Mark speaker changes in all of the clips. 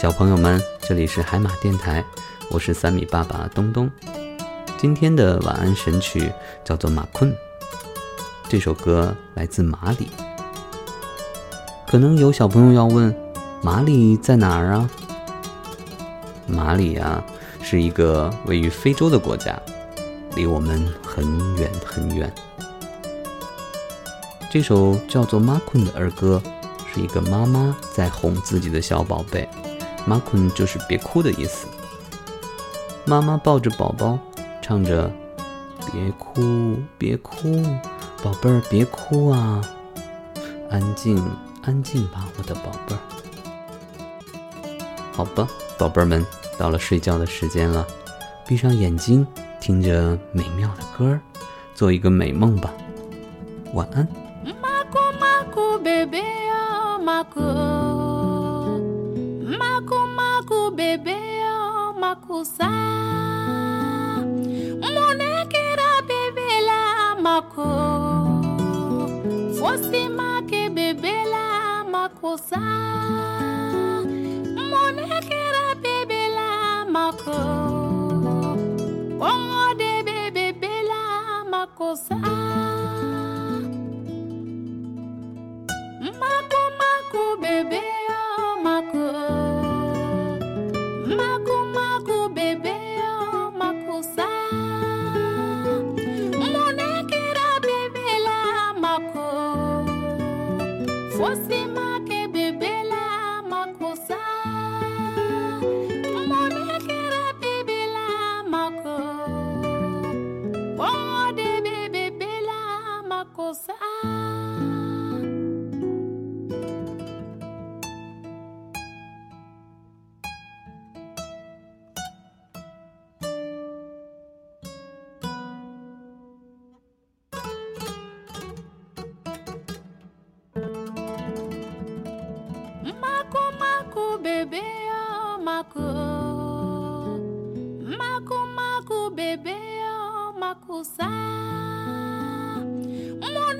Speaker 1: 小朋友们，这里是海马电台，我是三米爸爸东东。今天的晚安神曲叫做《马困》，这首歌来自马里。可能有小朋友要问，马里在哪儿啊？马里啊，是一个位于非洲的国家，离我们很远很远。这首叫做《马困》的儿歌，是一个妈妈在哄自己的小宝贝。马困就是别哭的意思。妈妈抱着宝宝，唱着：“别哭，别哭，宝贝儿别哭啊，安静，安静吧，我的宝贝儿。”好吧，宝贝儿们，到了睡觉的时间了，闭上眼睛，听着美妙的歌儿，做一个美梦吧。晚安。
Speaker 2: Makusa. Monekera bebela mako. Fosi make bebela makosa monekera bebela mako. De bebela makosa fosi bébé en mako. Mako mako bébé en mako sa. Mon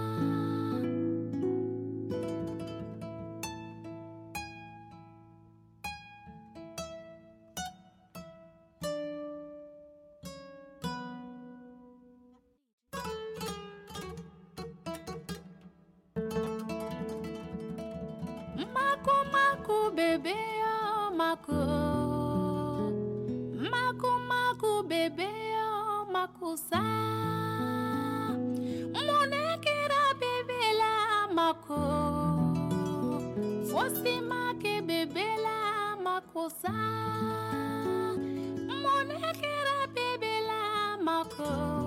Speaker 2: maku bebe o maku. Maku maku bebe o maku sa monekera bebe la maku. Fosi make bebe la maku sa monekera bebe la maku.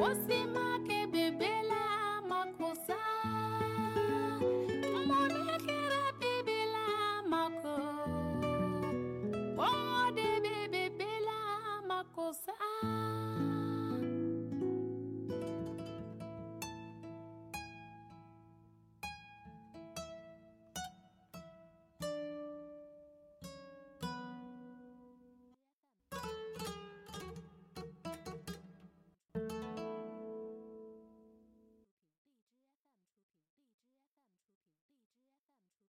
Speaker 2: osimake bebela makosa. Monakera bebela mako. Ode bebebela makosa.